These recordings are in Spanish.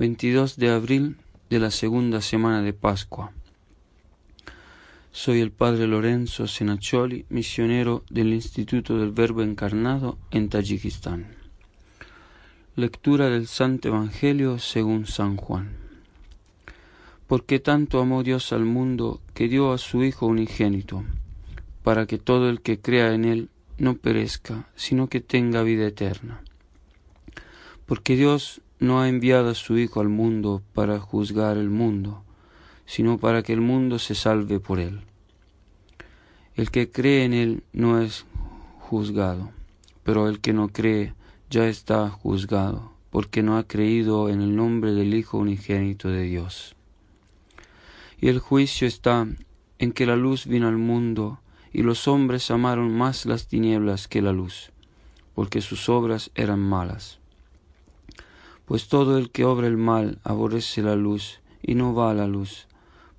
22 de abril de la segunda semana de Pascua. Soy el Padre Lorenzo Senaccioli, misionero del Instituto del Verbo Encarnado en Tayikistán. Lectura del Santo Evangelio según San Juan. Porque tanto amó Dios al mundo que dio a su Hijo unigénito, para que todo el que crea en Él no perezca, sino que tenga vida eterna. Porque Dios no ha enviado a su Hijo al mundo para juzgar el mundo, sino para que el mundo se salve por él. El que cree en él no es juzgado, pero el que no cree ya está juzgado, porque no ha creído en el nombre del Hijo unigénito de Dios. Y el juicio está en que la luz vino al mundo, y los hombres amaron más las tinieblas que la luz, porque sus obras eran malas pues todo el que obra el mal aborrece la luz y no va a la luz,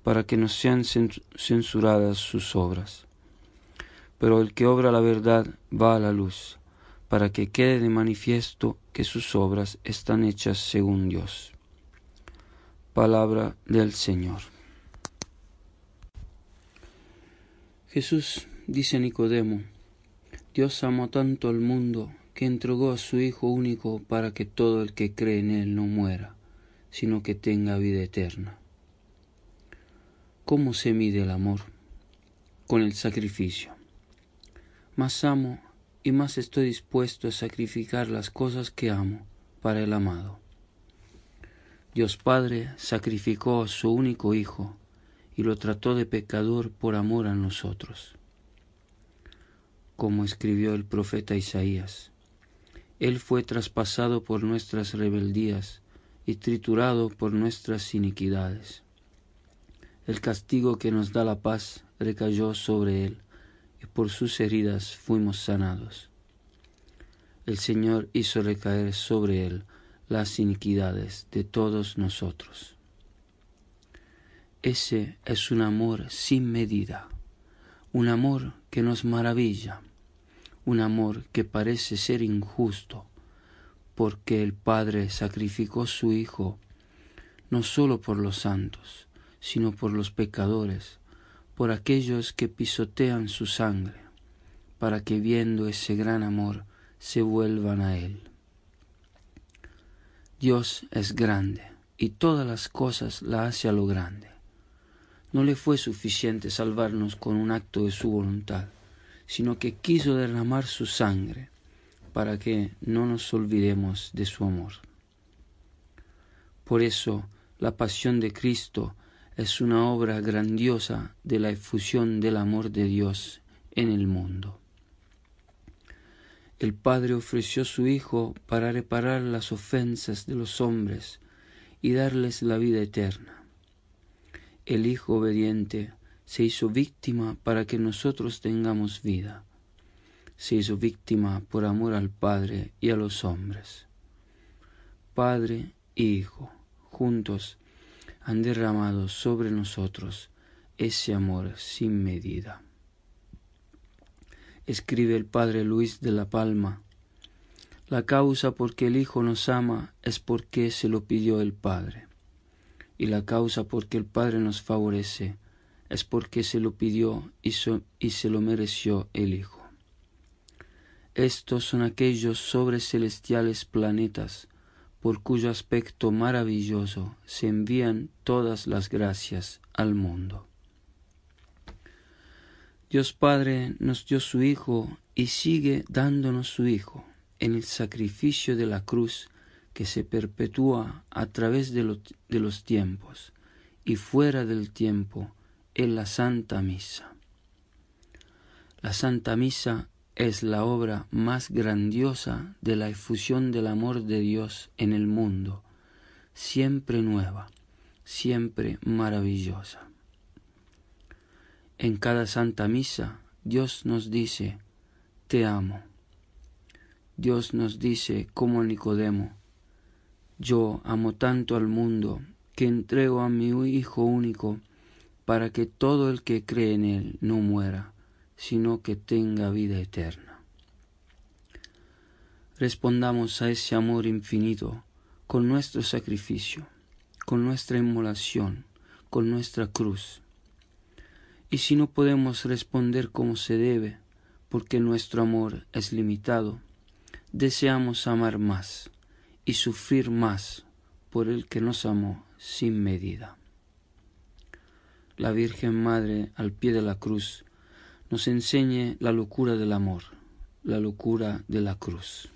para que no sean censuradas sus obras. Pero el que obra la verdad va a la luz, para que quede de manifiesto que sus obras están hechas según Dios. Palabra del Señor. Jesús dice a Nicodemo, Dios amó tanto al mundo que entregó a su Hijo único para que todo el que cree en Él no muera, sino que tenga vida eterna. ¿Cómo se mide el amor? Con el sacrificio. Más amo y más estoy dispuesto a sacrificar las cosas que amo para el amado. Dios Padre sacrificó a su único Hijo y lo trató de pecador por amor a nosotros. Como escribió el profeta Isaías, él fue traspasado por nuestras rebeldías y triturado por nuestras iniquidades. El castigo que nos da la paz recayó sobre Él, y por sus heridas fuimos sanados. El Señor hizo recaer sobre Él las iniquidades de todos nosotros. Ese es un amor sin medida, un amor que nos maravilla un amor que parece ser injusto, porque el Padre sacrificó su Hijo no sólo por los santos, sino por los pecadores, por aquellos que pisotean su sangre, para que viendo ese gran amor se vuelvan a Él. Dios es grande y todas las cosas la hace a lo grande. No le fue suficiente salvarnos con un acto de su voluntad sino que quiso derramar su sangre para que no nos olvidemos de su amor. Por eso la pasión de Cristo es una obra grandiosa de la efusión del amor de Dios en el mundo. El Padre ofreció su Hijo para reparar las ofensas de los hombres y darles la vida eterna. El Hijo obediente se hizo víctima para que nosotros tengamos vida. Se hizo víctima por amor al Padre y a los hombres. Padre y Hijo, juntos, han derramado sobre nosotros ese amor sin medida. Escribe el Padre Luis de la Palma, la causa por que el Hijo nos ama es porque se lo pidió el Padre, y la causa por que el Padre nos favorece es porque se lo pidió y, se lo mereció el Hijo. Estos son aquellos sobrecelestiales planetas por cuyo aspecto maravilloso se envían todas las gracias al mundo. Dios Padre nos dio su Hijo y sigue dándonos su Hijo en el sacrificio de la cruz que se perpetúa a través de, de los tiempos y fuera del tiempo en la Santa Misa. La Santa Misa es la obra más grandiosa de la efusión del amor de Dios en el mundo, siempre nueva, siempre maravillosa. En cada Santa Misa Dios nos dice, te amo. Dios nos dice, como Nicodemo, yo amo tanto al mundo que entrego a mi Hijo único para que todo el que cree en Él no muera, sino que tenga vida eterna. Respondamos a ese amor infinito con nuestro sacrificio, con nuestra inmolación, con nuestra cruz. Y si no podemos responder como se debe, porque nuestro amor es limitado, deseamos amar más y sufrir más por el que nos amó sin medida. La Virgen Madre al pie de la cruz nos enseñe la locura del amor, la locura de la cruz.